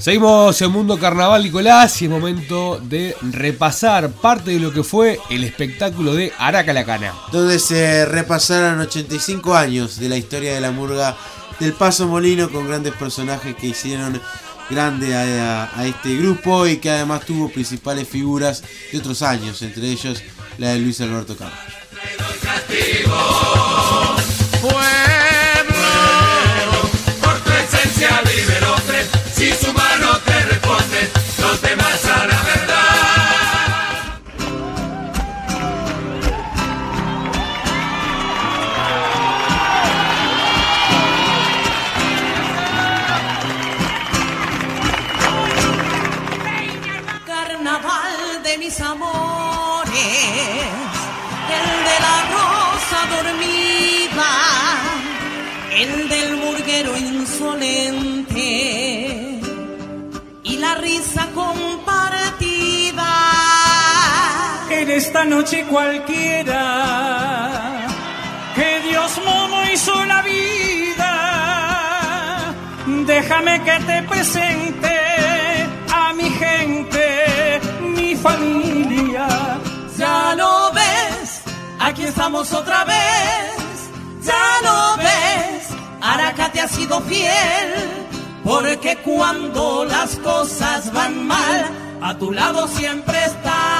Seguimos en Mundo Carnaval, Nicolás, y es momento de repasar parte de lo que fue el espectáculo de Aracalacana. Donde se repasaron 85 años de la historia de la murga del Paso Molino con grandes personajes que hicieron grande a, este grupo y que además tuvo principales figuras de otros años, entre ellos la de Luis Alberto Campos. Esta noche cualquiera que Dios mono hizo la vida, déjame que te presente a mi gente, mi familia. Ya lo ves, aquí estamos otra vez ya lo ves, Araca te ha sido fiel, porque cuando las cosas van mal, a tu lado siempre está.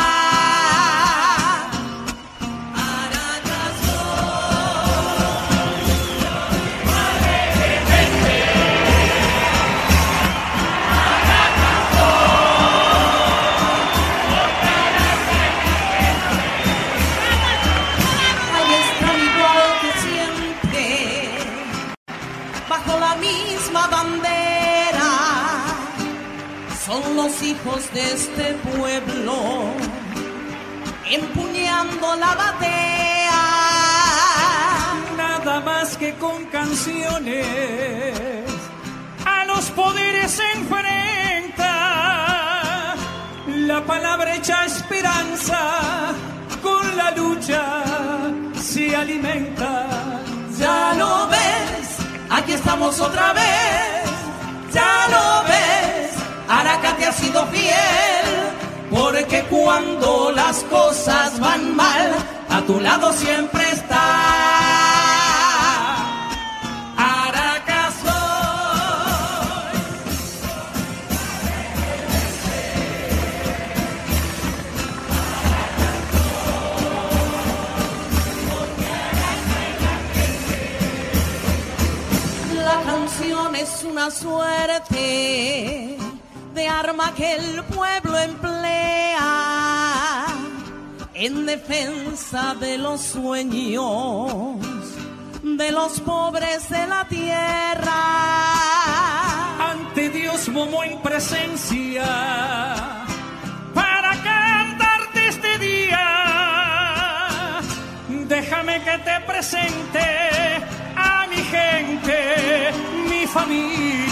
Otra vez. Ya lo ves Araca te ha sido fiel, porque cuando las cosas van mal, a tu lado siempre una suerte de arma que el pueblo emplea en defensa de los sueños de los pobres de la tierra. Ante Dios momo en presencia para cantarte este día. Déjame que te presente a mi gente, mi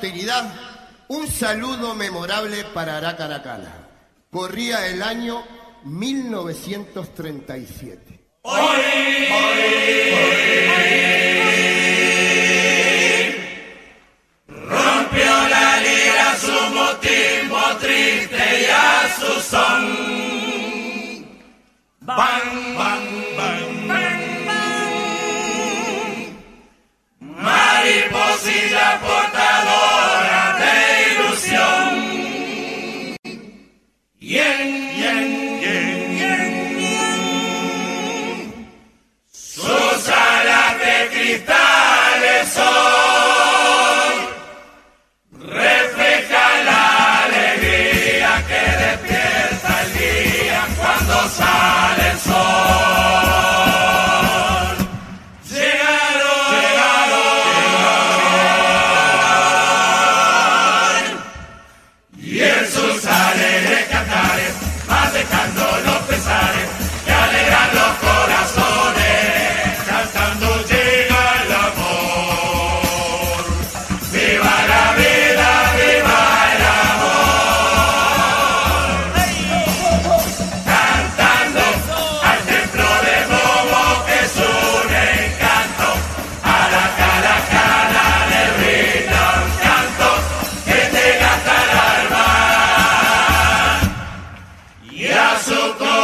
austeridad, un saludo memorable para Aracaracana. Corría el año 1937. ¡Oye! ¡Oye! ¡Oye! Rompió la lira su motivo triste y a su son. Bang, bang, bang. mariposilla portadora de ilusión. Y en So far.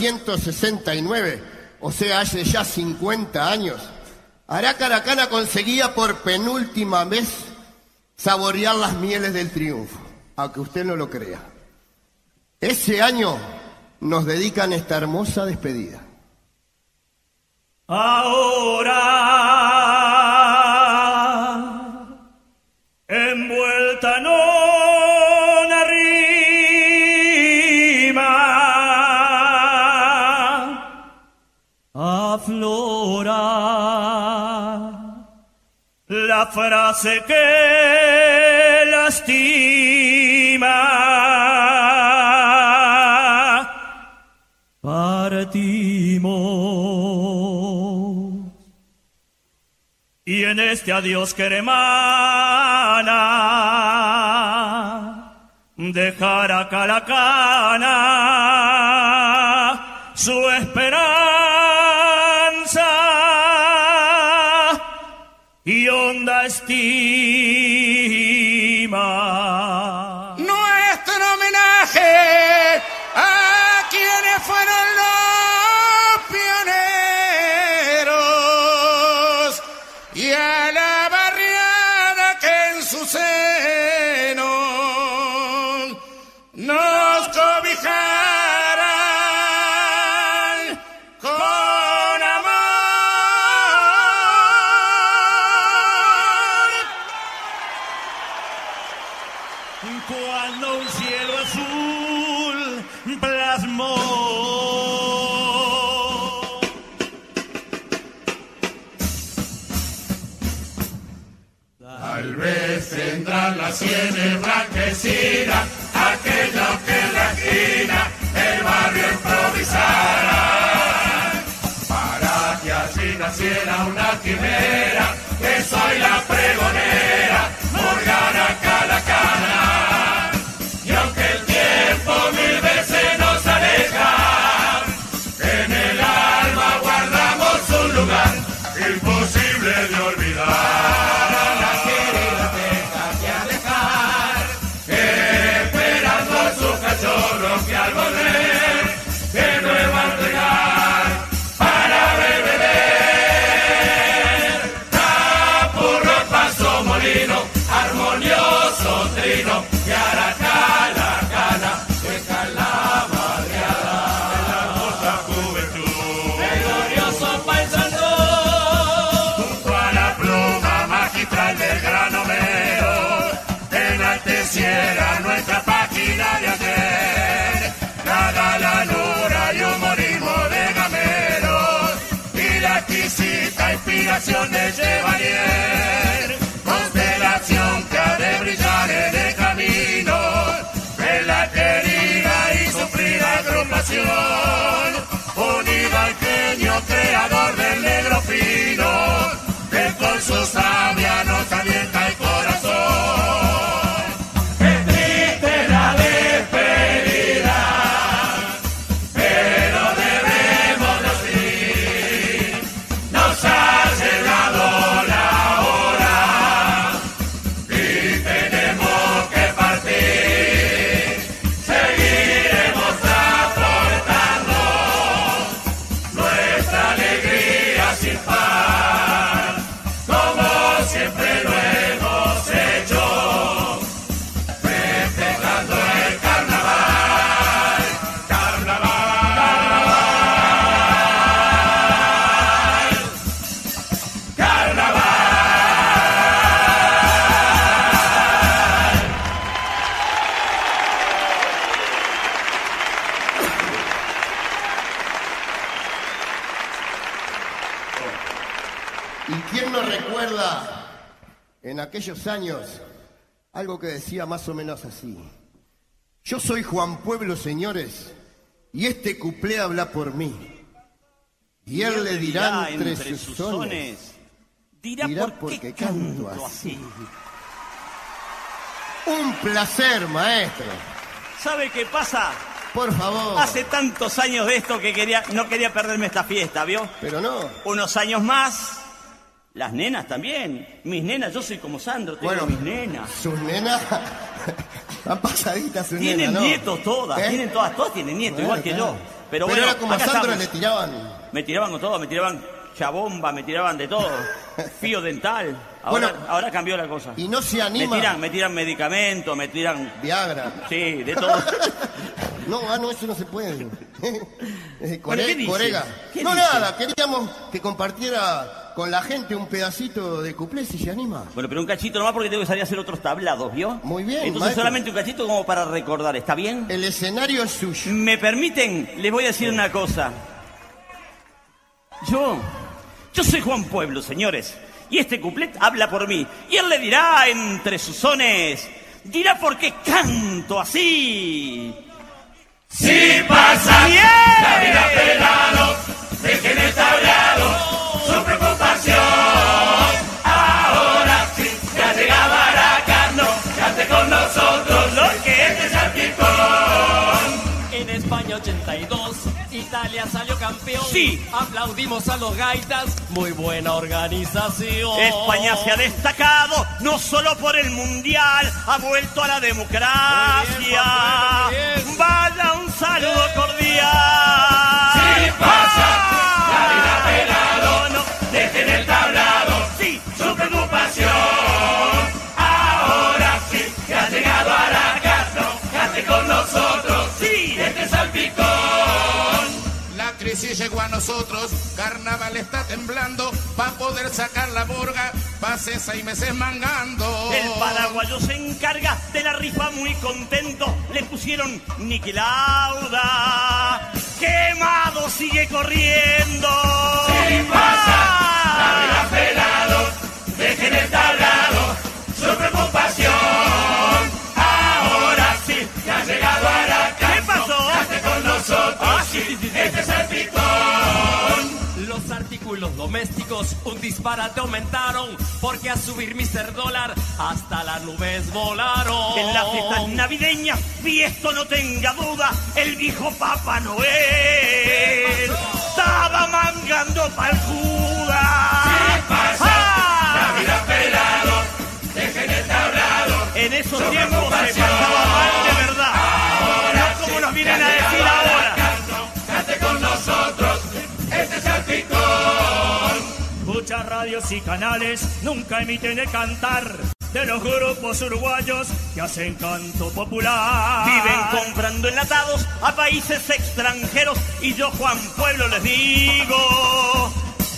1969, o sea, hace ya 50 años, Aracaracana conseguía por penúltima vez saborear las mieles del triunfo, aunque usted no lo crea. Ese año nos dedican esta hermosa despedida. Ahora. frase que lastima. Partimos. Y en este adiós que hermana, dejar acá la cana, su esperanza. visita inspiraciones de Valier. Algo que decía más o menos así? Yo soy Juan Pueblo, señores, y este cuplé habla por mí. Y él le dirá entre sus sones, dirá, dirá por porque qué canto canto así. así. Un placer, maestro. ¿Sabe qué pasa? Por favor. Hace tantos años de esto que quería, no quería perderme esta fiesta, ¿vio? Pero no. Unos años más. Las nenas también. Mis nenas, yo soy como Sandro, tengo Bueno, mis nenas. sus nenas están pasaditas sus Tienen nenas, ¿no? nietos todas, ¿Eh? tienen todas, todas tienen nietos, Bueno, igual que claro. yo. Pero, bueno, era como a Sandro estamos. le tiraban. Me tiraban con todo, me tiraban chabomba, me tiraban de todo. Fío dental. Ahora, Bueno, ahora cambió la cosa. Y no se Me anima. tiran, me tiran medicamentos, me tiran. Viagra. Sí, de todo. No, ah, no, eso no se puede. Core- ¿qué dice? corega. ¿Qué No, dice? nada, queríamos que compartiera con la gente un pedacito de cuplé, si se anima. Bueno, pero un cachito nomás porque tengo que salir a hacer otros tablados, ¿vio? Muy bien, Entonces maestro. solamente un cachito como para recordar, ¿está bien? El escenario es suyo. ¿Me permiten? Les voy a decir una cosa. Yo, yo soy Juan Pueblo, señores. Y este couplet habla por mí. Y él le dirá entre sus sones, dirá por qué canto así. Si pasa ¡Bien! la vida pelado, Italia salió campeón. Sí. Aplaudimos a los gaitas, muy buena organización. España se ha destacado no solo por el mundial, ha vuelto a la democracia. Muy bien, Juan, muy bien. Vaya un saludo cordial. Llegó a nosotros, carnaval está temblando, para poder sacar la borga, pase seis meses mangando. El paraguayo se encarga de la rifa muy contento. Le pusieron Niki Lauda. Quemado sigue corriendo. Domésticos un disparate aumentaron porque a subir Mr. Dólar hasta las nubes volaron. En las fiestas navideñas, y esto no tenga duda, el viejo Papá Noel estaba mangando pa'l Judas. Si pasa, ¡Ah! la vida pelado, dejen el tablado, En esos tiempos se pasaba mal Muchas radios y canales nunca emiten el cantar de los grupos uruguayos que hacen canto popular. Viven comprando enlatados a países extranjeros y yo Juan Pueblo les digo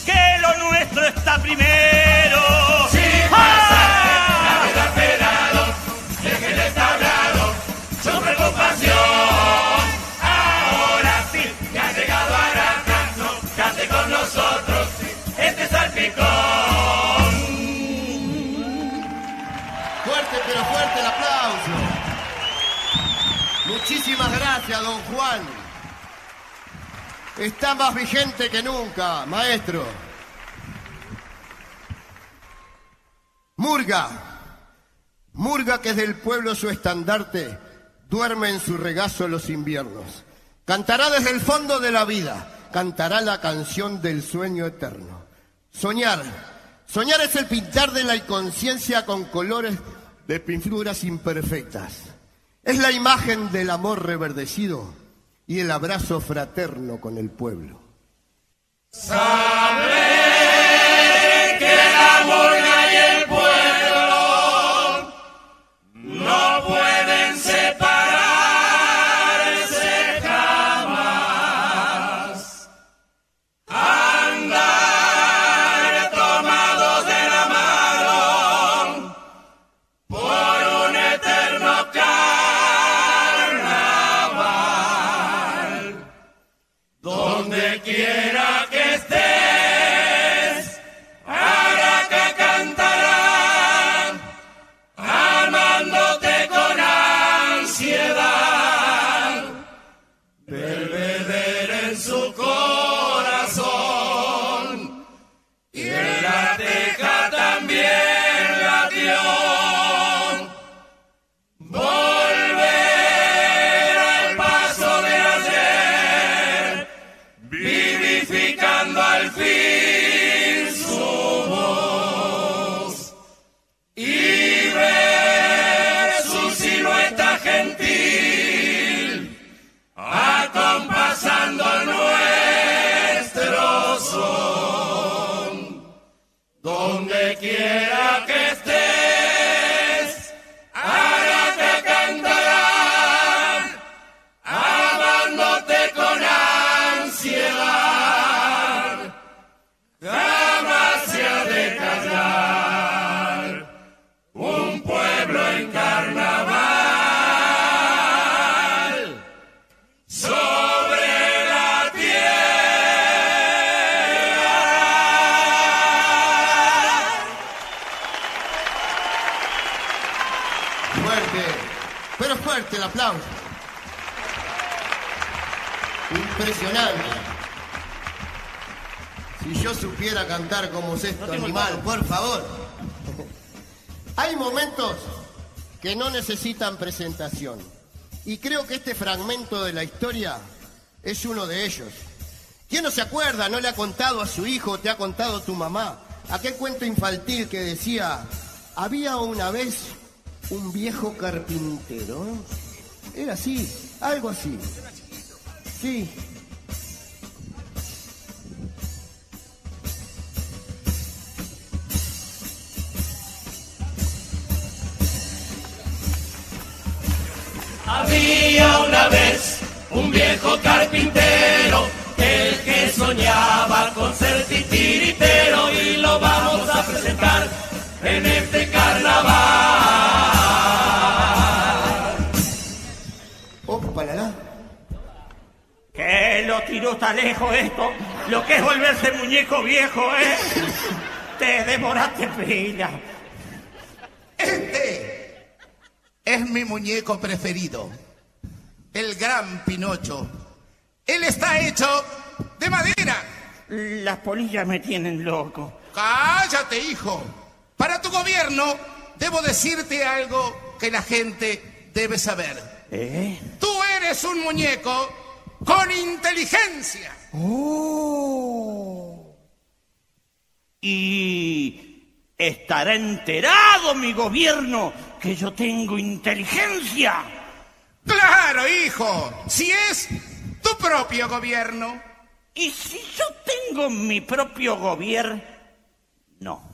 que lo nuestro está primero. Pasa, ¡Ah! Muchísimas gracias, don Juan. Está más vigente que nunca, maestro. Murga. Murga, que es del pueblo su estandarte, duerme en su regazo los inviernos. Cantará desde el fondo de la vida, cantará la canción del sueño eterno. Soñar. Soñar es el pintar de la inconsciencia con colores de pinturas imperfectas. Es la imagen del amor reverdecido y el abrazo fraterno con el pueblo. Que la murga el aplauso. Impresionante. Si yo supiera cantar como es esto animal, por favor. Hay momentos que no necesitan presentación. Y creo que este fragmento de la historia es uno de ellos. ¿Quién no se acuerda? ¿No le ha contado a su hijo, te ha contado tu mamá? Aquel cuento infantil que decía, había una vez un viejo carpintero. Era así, algo así. Sí. Había una vez un viejo carpintero, Tan lejos esto, lo que es volverse muñeco viejo, ¿eh? Te devoraste pila. Este es mi muñeco preferido, el gran Pinocho. Él está hecho de madera. Las polillas me tienen loco. Cállate, hijo. Para tu gobierno debo decirte algo que la gente debe saber. ¿Eh? Tú eres un muñeco con inteligencia. Oh. Y estará enterado mi gobierno que yo tengo inteligencia. Claro, hijo, si es tu propio gobierno. Y si yo tengo mi propio gobierno, no.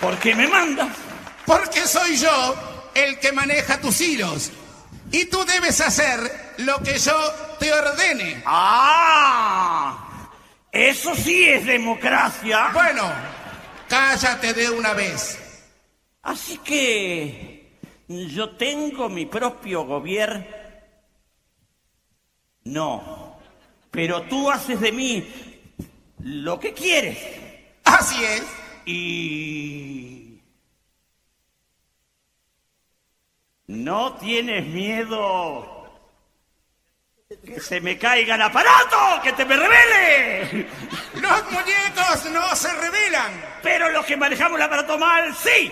¿Por qué me manda? Porque soy yo el que maneja tus hilos. Y tú debes hacer lo que yo te ordene. ¡Ah! Eso sí es democracia. Bueno, cállate de una vez. Así que yo tengo mi propio gobierno. No. Pero tú haces de mí lo que quieres. Así es. Y... ¿No tienes miedo que se me caiga el aparato? ¡Que te me revele! Los muñecos no se revelan. Pero los que manejamos el aparato mal, sí.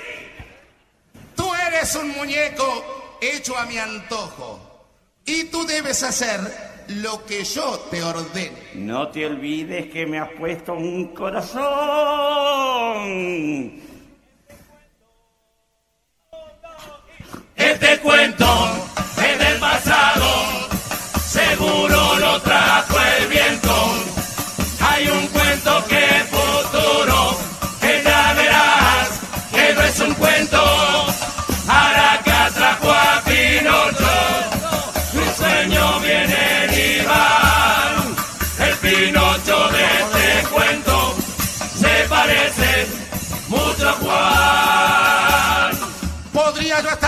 Tú eres un muñeco hecho a mi antojo. Y tú debes hacer lo que yo te ordene. No te olvides que me has puesto un corazón. Este cuento es del pasado, seguro lo trajo el viento. Hay un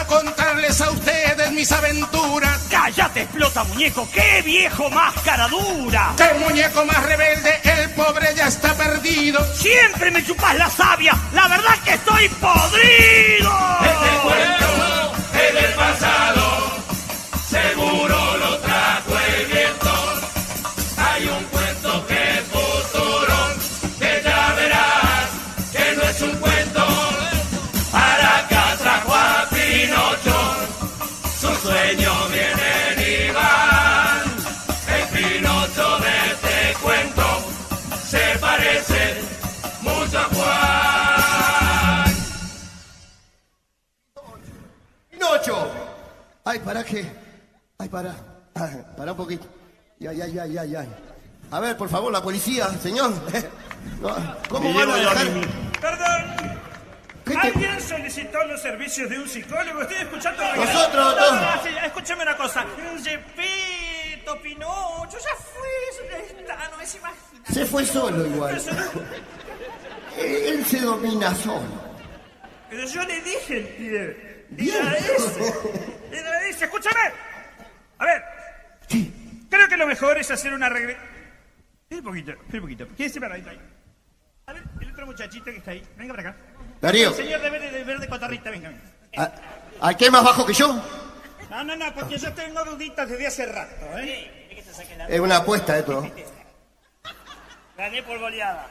contarles a ustedes mis aventuras. ¡Cállate, explota, muñeco! ¡Qué viejo máscara dura! ¡Qué muñeco más rebelde! El pobre ya está perdido. ¡Siempre me chupas la savia! ¡La verdad que estoy podrido! Este cuento es del pasado, seguro Ay, ¿para qué? Ay, para. Ah, Para un poquito. Ya, ya, ya, ya, ya. A ver, por favor, la policía, señor. No, ¿Cómo van a dejar? Perdón. ¿Qué te- ¿Alguien solicitó los servicios de un psicólogo? Estoy escuchando... Nosotros, No, no. no, sí, escúchame una cosa. Gepetto, Pinocho, ya fue. Está, no me se imagina. Se fue solo igual. Él, él se domina solo. Pero yo le dije el pie. Era ese. Era ese. Escúchame. A ver. Creo que lo mejor es hacer una regresión. Espera un poquito, espera un poquito. Quédese paradito ahí. A ver, el otro muchachito que está ahí. Venga para acá. Darío. El señor de verde, de verde venga, venga. ¿A, ¿a qué más bajo que yo? No, no, no, porque yo tengo duditas desde hace rato, ¿eh? Es una apuesta esto. Gané por goleada.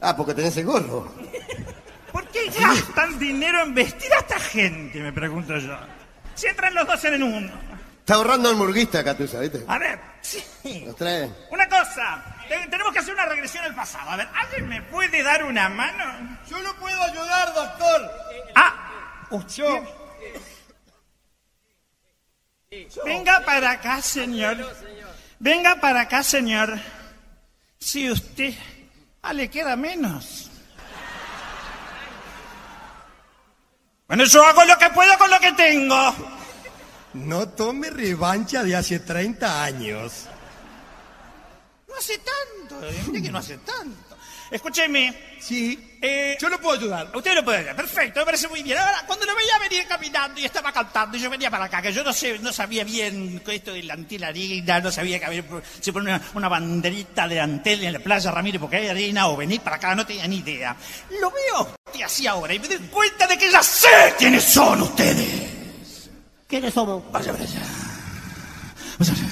Ah, porque tenés el gorro. ¿Por qué gastan dinero en vestir a esta gente, me pregunto yo? Si entran los dos en el uno. Está ahorrando el murguista acá, tú sabes. ¿viste? A ver, sí. Los traen. Una cosa, te- tenemos que hacer una regresión al pasado. A ver, ¿alguien me puede dar una mano? Yo no puedo ayudar, doctor. Ah, usted. Venga para acá, señor. Venga para acá, señor. Si usted... Ah, le queda menos. Bueno, yo hago lo que puedo con lo que tengo. No tome revancha de hace 30 años. No hace tanto, ¿eh? que no hace tanto. Escúcheme. Sí. Eh, Yo lo puedo ayudar. Usted lo puede hacer, perfecto, me parece muy bien. Ahora, cuando lo veía venir caminando y estaba cantando, y yo venía para acá, que yo no sé, no sabía bien esto de la antilarina, no sabía que había, se pone una, una banderita de antel en la playa Ramírez porque hay harina, o venir para acá, no tenía ni idea. Lo veo y así ahora, y me doy cuenta de que ya sé quiénes son ustedes. ¿Quiénes somos? Vaya para allá. Vaya allá.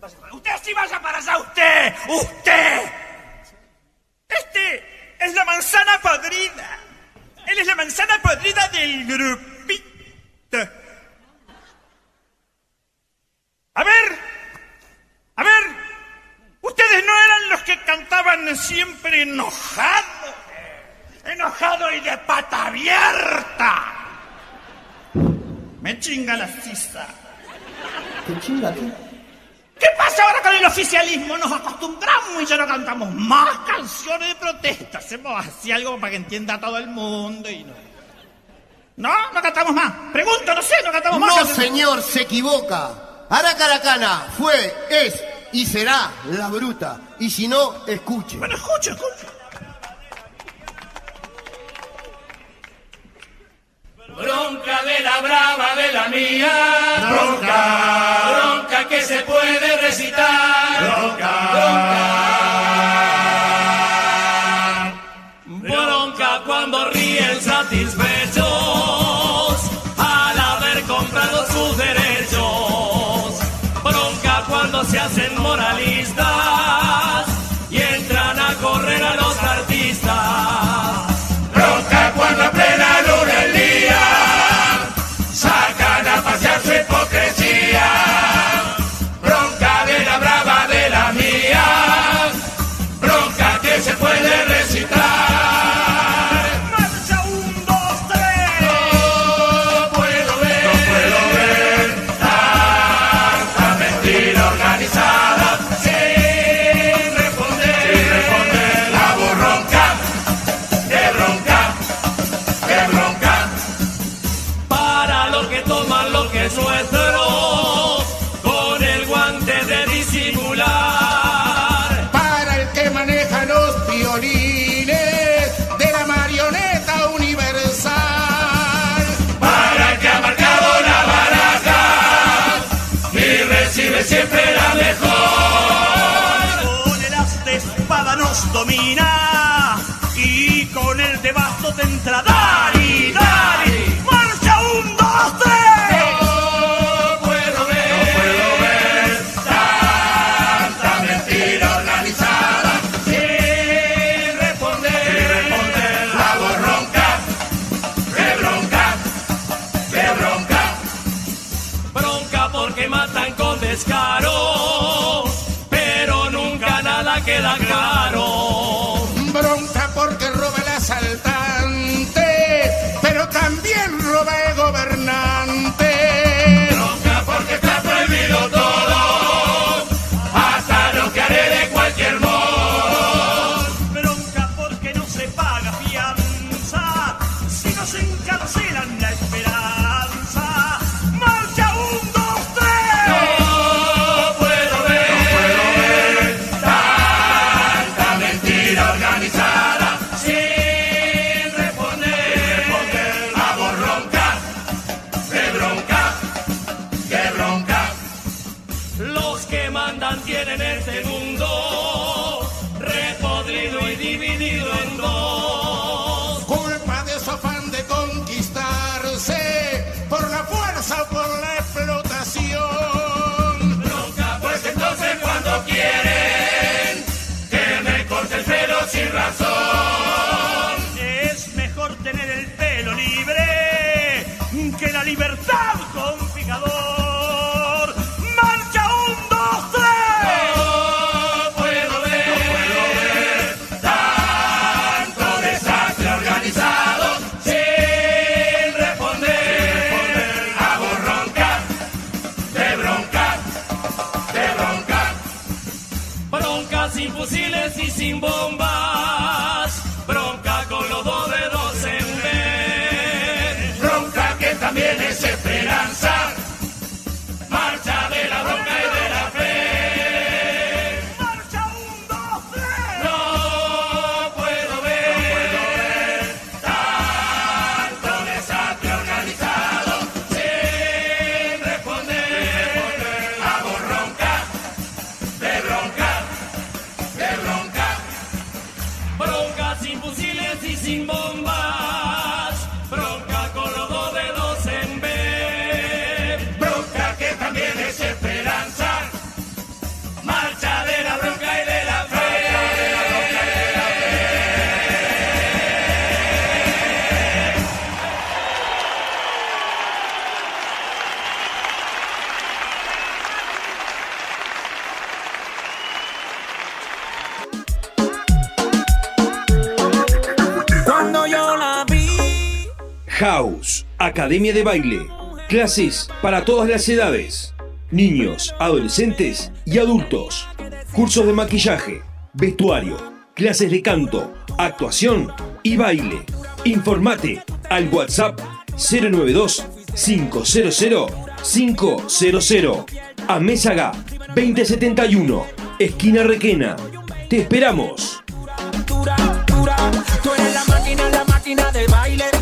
Vaya para- Usted sí vaya para allá, usted, usted. Este es la manzana podrida. Él es la manzana podrida del grupito. A ver, a ver, ustedes no eran los que cantaban siempre enojados, enojado y de pata abierta. Me chinga la sisa. ¿Qué chinga? ¿Qué pasa ahora con el oficialismo? Nos acostumbramos y ya no cantamos más canciones de protesta. Hacemos así algo para que entienda todo el mundo y no. ¿No? ¿No cantamos más? Pregunto, no sé, no cantamos más. No, canciones. señor, se equivoca. Aracaracana fue, es y será la bruta. Y si no, escuche. Bueno, escucho, escucho. Bronca de la brava de la mía. Bronca. Bronca que se puede recitar. Academia de Baile. Clases para todas las edades. Niños, adolescentes y adultos. Cursos de maquillaje, vestuario, clases de canto, actuación y baile. Informate al WhatsApp 092 500 500 a Mésaga 2071, esquina Requena. Te esperamos. La máquina, del baile.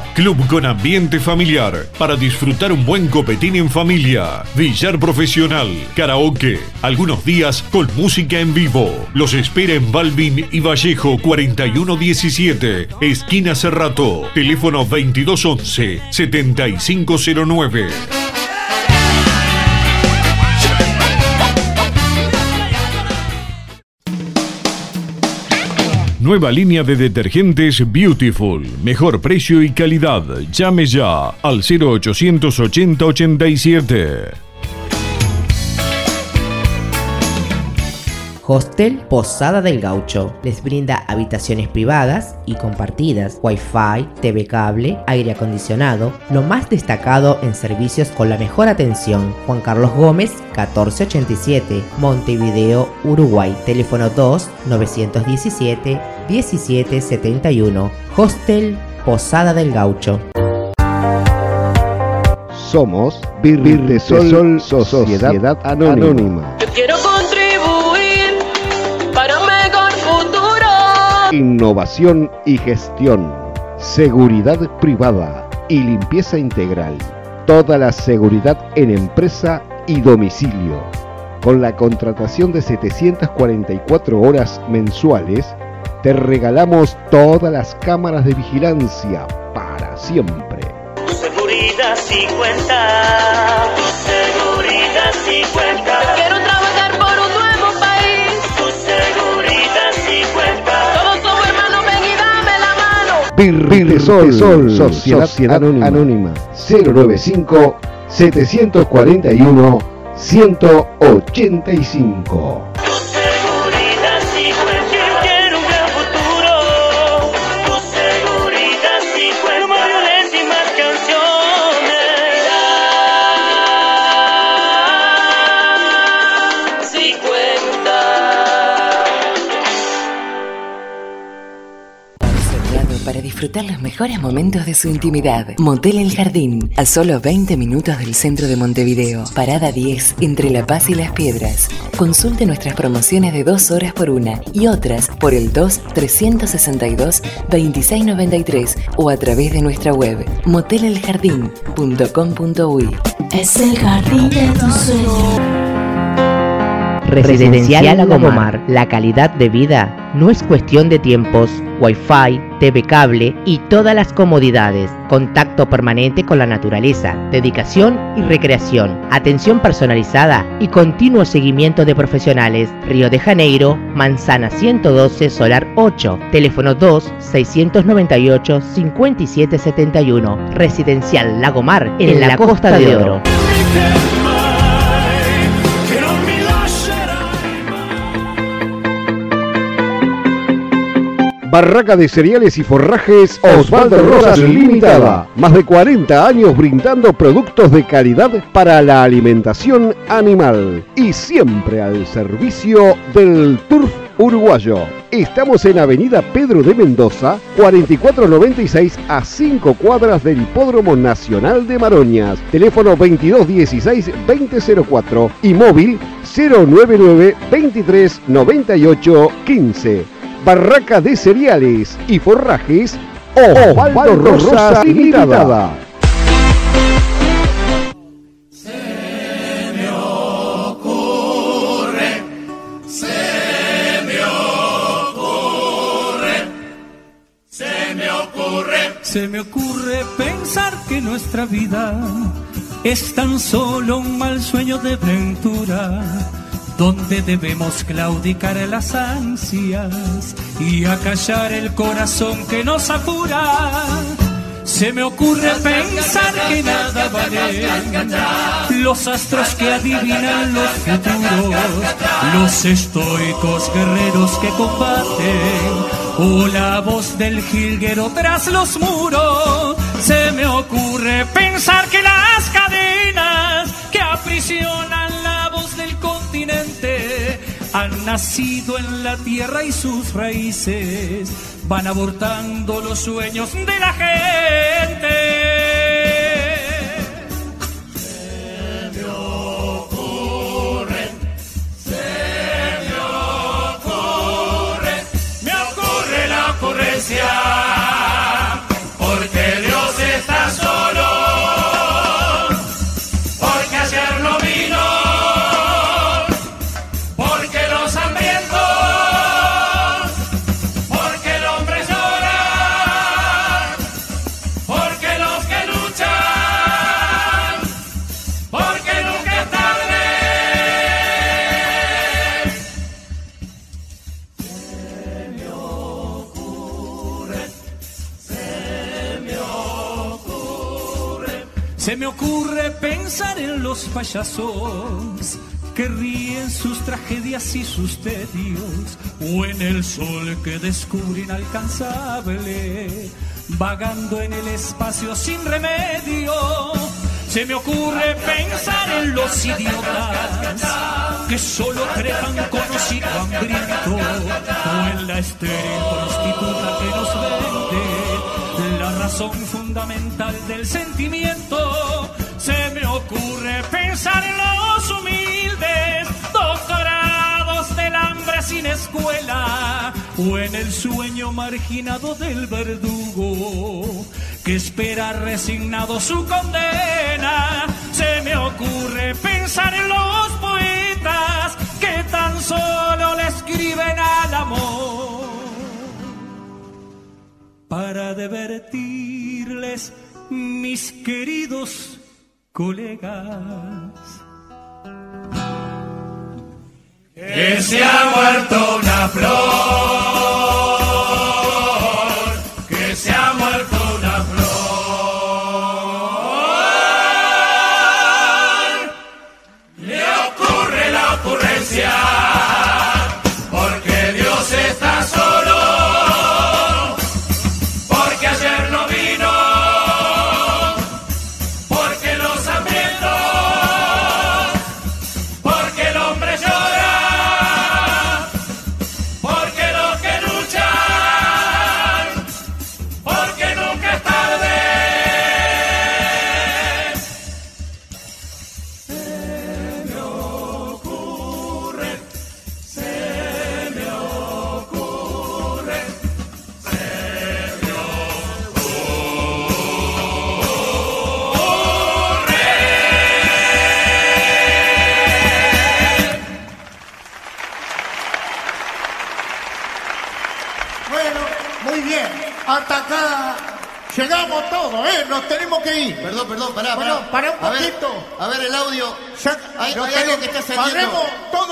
Club con ambiente familiar para disfrutar un buen copetín en familia. Billar profesional, karaoke, algunos días con música en vivo. Los espera en Balvin y Vallejo 4117, esquina Cerrato. Teléfono 2211 7509. Nueva línea de detergentes Beautiful. Mejor precio y calidad. Llame ya al 0880 87. Hostel Posada del Gaucho. Les brinda habitaciones privadas y compartidas, wifi, TV cable, aire acondicionado, lo más destacado en servicios con la mejor atención. Juan Carlos Gómez, 1487, Montevideo, Uruguay. Teléfono 2 917 1771. Hostel Posada del Gaucho. Somos Birritesol Sociedad Anónima. Yo quiero innovación y gestión, seguridad privada y limpieza integral. Toda la seguridad en empresa y domicilio. Con la contratación de 744 horas mensuales, te regalamos todas las cámaras de vigilancia para siempre. Seguridad 50. Mano. Birritesol Sociedad, Anónima 095 741 185 disfrutar los mejores momentos de su intimidad. Motel El Jardín, a solo 20 minutos del centro de Montevideo. Parada 10, entre La Paz y Las Piedras. Consulte nuestras promociones de 2 horas por una y otras por el 2-362-2693 o a través de nuestra web moteleljardín.com.uy. Es el jardín de tus sueños. Residencial Lagomar. La calidad de vida no es cuestión de tiempos, wifi, TV cable y todas las comodidades. Contacto permanente con la naturaleza, dedicación y recreación, atención personalizada y continuo seguimiento de profesionales. Río de Janeiro, Manzana 112, Solar 8, teléfono 2 698 5771. Residencial Lagomar en, la, Costa, de Oro. Barraca de cereales y forrajes Osvaldo Rosas Limitada. Más de 40 años brindando productos de calidad para la alimentación animal y siempre al servicio del turf uruguayo. Estamos en Avenida Pedro de Mendoza, 4496 a 5 cuadras del Hipódromo Nacional de Maroñas. Teléfono 2216-2004 y móvil 099 23 98 15. Barraca de cereales y forrajes Osvaldo Rosas Limitada. Se me ocurre, se me ocurre. Se me ocurre pensar que nuestra vida es tan solo un mal sueño de ventura, donde debemos claudicar las ansias y acallar el corazón que nos apura. Se me ocurre pensar que nada vale los astros que adivinan los futuros, los estoicos guerreros que combaten, o la voz del jilguero tras los muros. Se me ocurre pensar que las cadenas que aprisionan han nacido en la tierra y sus raíces van abortando los sueños de la gente. Ocurre pensar en los payasos que ríen sus tragedias y sus tedios, o en el sol que descubre inalcanzable, vagando en el espacio sin remedio. Se me ocurre pensar en los idiotas que solo trepan con hambriento, o en la estéril prostituta que nos vende la razón fundamental del sentimiento. Pensar en los humildes doctorados del hambre sin escuela o en el sueño marginado del verdugo que espera resignado su condena. Se me ocurre pensar en los poetas que tan solo le escriben al amor para divertirles, mis queridos colegas. Que se ha muerto una flor, A ver, el audio. Hay, Lo hay algo que está saliendo.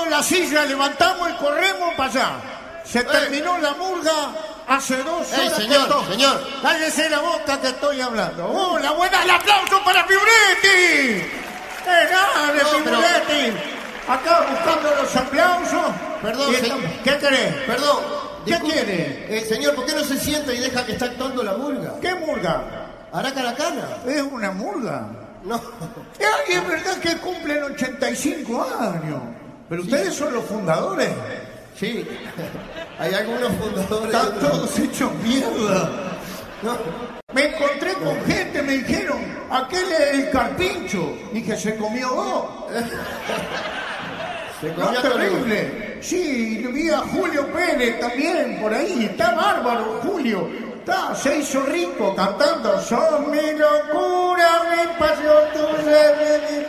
En la silla, levantamos y corremos para allá. Se terminó la murga hace dos Ey, horas. señor, que estoy- señor. Cállese la boca que estoy hablando. ¡Hola, buena! ¡El aplauso para Figuretti! ¡Eh, dale, No, pero- Figuretti! Acá buscando los aplausos. Perdón, Y se- estamos- ¿Qué querés? Perdón. ¿Qué quiere? Eh, señor, ¿por qué no se sienta y deja que está actuando la murga? ¿Qué murga? Aracaracana. ¿Es una murga? No. Ay, es verdad que cumplen 85 años. Pero ustedes son los fundadores. Sí. Hay algunos fundadores. Están todos hechos mierda. Me encontré con gente, me dijeron, aquel es el carpincho. Y que se comió dos. Se comió terrible. Sí, vi a Julio Pérez también por ahí. Está bárbaro, Julio. Está, se hizo rico cantando. Son mi locura, mi pasión, tu ser.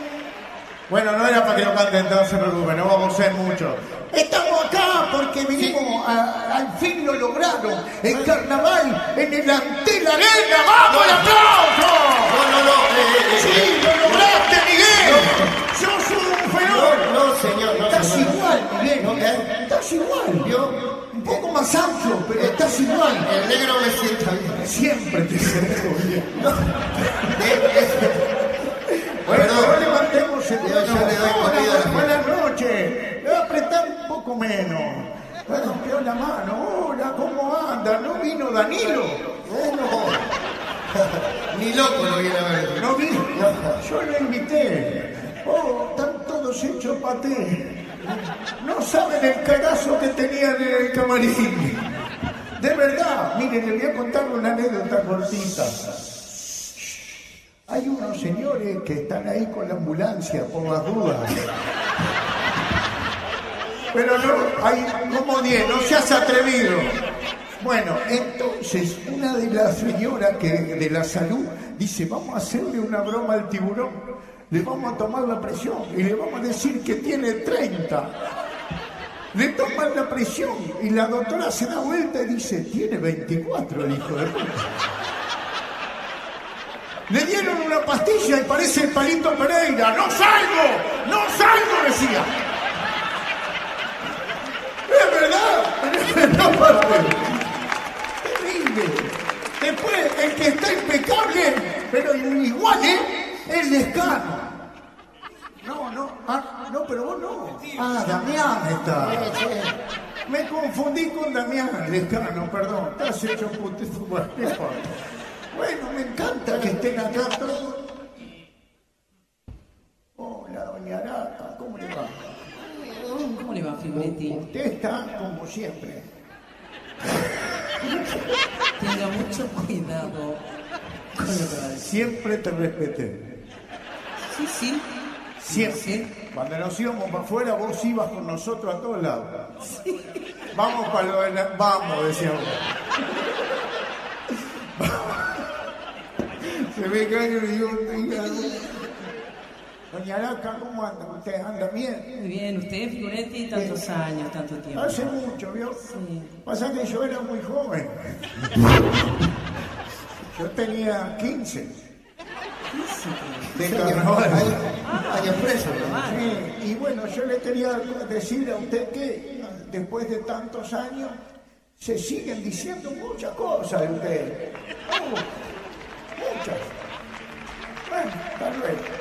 Bueno, no era para que lo canten, no se preocupen, no vamos a ser muchos. Estamos acá porque vinimos, a- al fin lo lograron. El carnaval en el Antel Arena. ¡Vamos, el aplauso! No, no, no. eh, eh, Sí, ¿No vino Danilo? Bueno. Ni loco lo viene a ver. No vino. Yo lo invité. Oh, están todos hechos paté. No saben el cagazo que tenían en el camarín. De verdad, miren, les voy a contar una anécdota cortita. Hay unos señores que están ahí con la ambulancia por las dudas. Pero no, hay como 10, no seas atrevido. Bueno, entonces una de las señoras que de la salud dice, vamos a hacerle una broma al tiburón, le vamos a tomar la presión y le vamos a decir que tiene 30. Le toman la presión y la doctora se da vuelta y dice, tiene 24 el hijo de puta. Le dieron una pastilla y parece el palito Pereira. ¡No salgo! ¡No salgo! decía. Es verdad. Terrible. Después, el que está impecable, pero igual, ¿eh? El descano. No, no, ah, no, pero vos no. Ah, Damián está. Me confundí con Damián, el descano, perdón. Estás hecho. Bueno, no importa. Bueno, me encanta que estén acá todos. Hola, doña Arata, ¿cómo le va? ¿Cómo le va, Fibretti? Usted está como siempre. Tenga mucho cuidado con lo que va a decir. Siempre te respeté. Sí, sí. Siempre. Cuando nos íbamos para afuera, vos ibas con nosotros a todos lados. Vamos para lo de la... Vamos, decíamos. Se ve que hay un. Doña Araca, ¿cómo anda? ¿Usted anda bien? Muy bien, usted, Figuretti, tantos años, tanto tiempo. Hace mucho, ¿vio? Pasa que yo era muy joven. Yo tenía 15. De carnaval. Años preso, Sí, y bueno, yo le quería decir a usted que después de tantos años se siguen diciendo muchas cosas de usted. Oh, muchas. Bueno, hasta luego.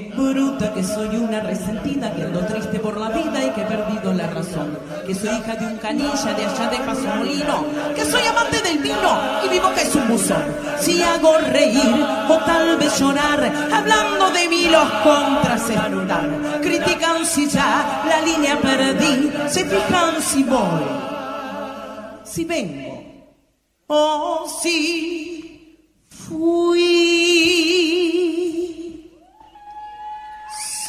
bruta, que soy una resentida, que ando triste por la vida y que he perdido la razón. Que soy hija de un canilla de allá de Pasolino, que soy amante del vino y vivo que es un buzón. Si hago reír o tal vez llorar, hablando de mí los contras están. Critican si ya la línea perdí, se fijan si voy, si vengo o si fui.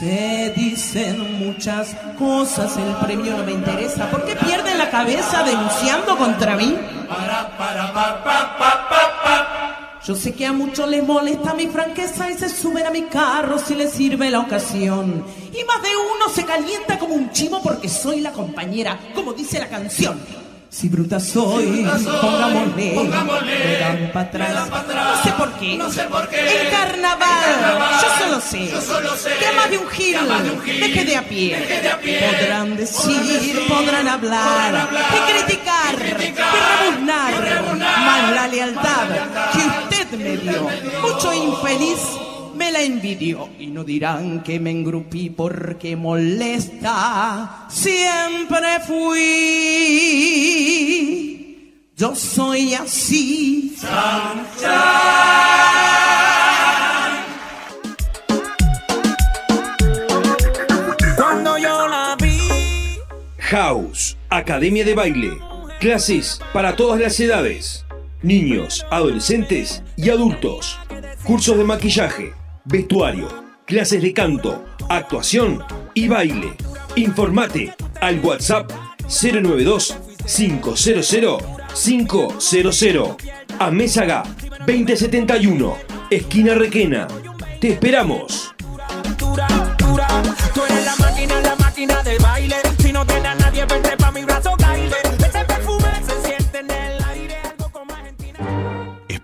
Se dicen muchas cosas, el premio no me interesa. ¿Por qué pierden la cabeza denunciando contra mí? Yo sé que a muchos les molesta mi franqueza y se suben a mi carro si les sirve la ocasión. Y más de uno se calienta como un chivo porque soy la compañera, como dice la canción. Si bruta soy, pongámosle, me dan para atrás. No sé por qué. No sé por qué. El carnaval, yo solo sé, Yo solo sé que más de un gil, que de deje de a pie. deje de a pie. Podrán decir, Podrán decir, podrán hablar, podrán hablar, y criticar, criticar, rebuznar, más la lealtad la lealtad que usted me dio. Mucho infeliz me la envidió y no dirán que me engrupí porque molesta. Siempre fui. Yo soy así. Cuando yo la vi. House, Academia de Baile. Clases para todas las edades. Niños, adolescentes y adultos. Cursos de maquillaje, vestuario, clases de canto, actuación y baile. Informate al WhatsApp 092 500 500. A Mésaga 2071, esquina Requena. Te esperamos. Tú eres la máquina, la máquina del baile. Si no nadie,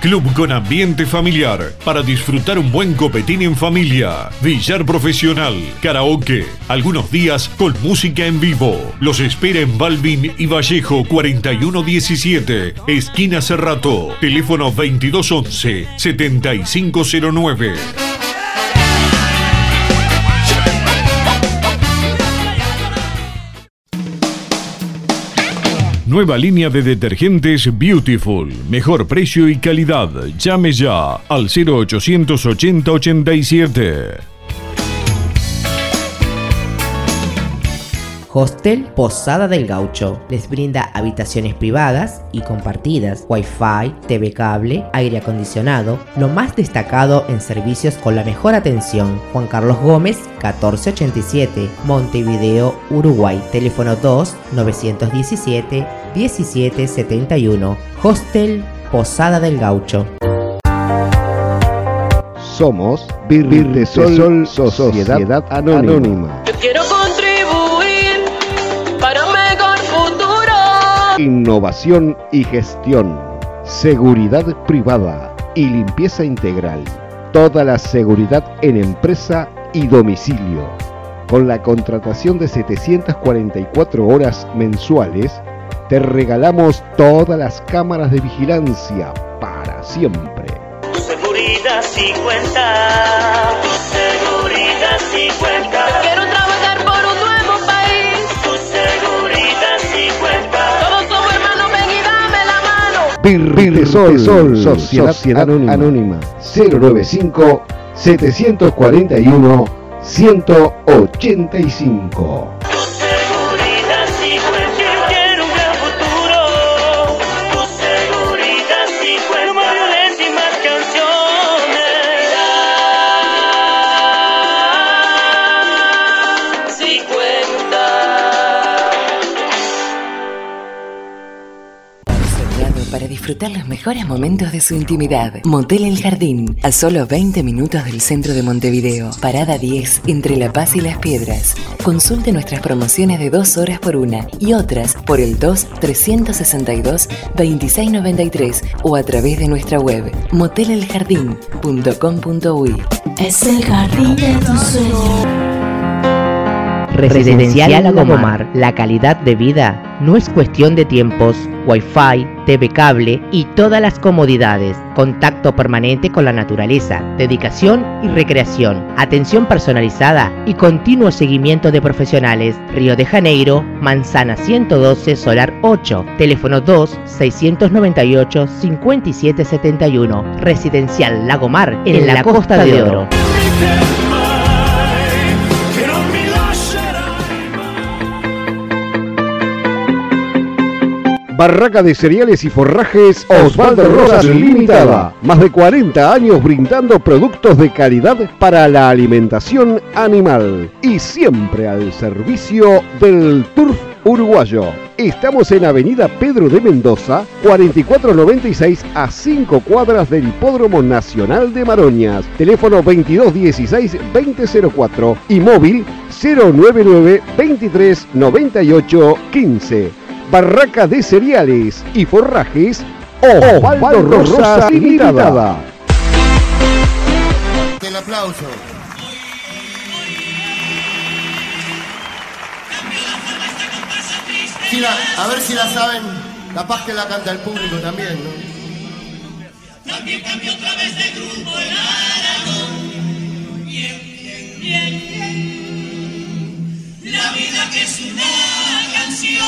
Club con ambiente familiar para disfrutar un buen copetín en familia. Billar profesional, karaoke, algunos días con música en vivo. Los espera en Balvin y Vallejo 4117, esquina Cerrato. Teléfono 2211 7509. Nueva línea de detergentes Beautiful. Mejor precio y calidad. Llame ya al 0880 87. Hostel Posada del Gaucho les brinda habitaciones privadas y compartidas, wifi, TV cable, aire acondicionado, lo más destacado en servicios con la mejor atención. Juan Carlos Gómez, 1487, Montevideo, Uruguay, teléfono 2 917 1771, Hostel Posada del Gaucho. Somos Birritesol Sociedad Anónima. Yo quiero Innovación y gestión. Seguridad privada y limpieza integral. Toda la seguridad en empresa y domicilio. Con la contratación de 744 horas mensuales, te regalamos todas las cámaras de vigilancia para siempre. Seguridad 50. Seguridad 50. Mano. Birritesol Sociedad, Anónima 095 741 185 disfrutar los mejores momentos de su intimidad. Motel El Jardín, a solo 20 minutos del centro de Montevideo. Parada 10, entre La Paz y Las Piedras. Consulte nuestras promociones de 2 horas por una y otras por el 2-362-2693 o a través de nuestra web motelelJardín.com.uy. Es el jardín de tus sueños. Residencial Lagomar, la calidad de vida no es cuestión de tiempos, wifi, TV cable y todas las comodidades, contacto permanente con la naturaleza, dedicación y recreación, atención personalizada y continuo seguimiento de profesionales. Río de Janeiro, Manzana 112, Solar 8, teléfono 2 698 5771, Residencial Lagomar en, la, Costa, de Oro. Barraca de cereales y forrajes Osvaldo Rosas Limitada. Más de 40 años brindando productos de calidad para la alimentación animal y siempre al servicio del turf uruguayo. Estamos en Avenida Pedro de Mendoza, 4496 a 5 cuadras del Hipódromo Nacional de Maroñas. Teléfono 2216-2004 y móvil 099 23 98 15. Barraca de cereales y forrajes Osvaldo Rosas Limitada. El aplauso. Si la- a ver si la saben, capaz que la canta el público también, ¿no? También cambió otra vez de grupo el Aragón. Bien, bien, bien, bien. La vida que es una canción,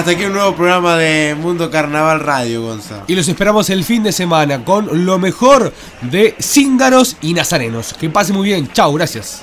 Hasta aquí un nuevo programa de Mundo Carnaval Radio, Gonzalo. Y los esperamos el fin de semana con lo mejor de Cíngaros y Nazarenos. Que pase muy bien. Chao, gracias.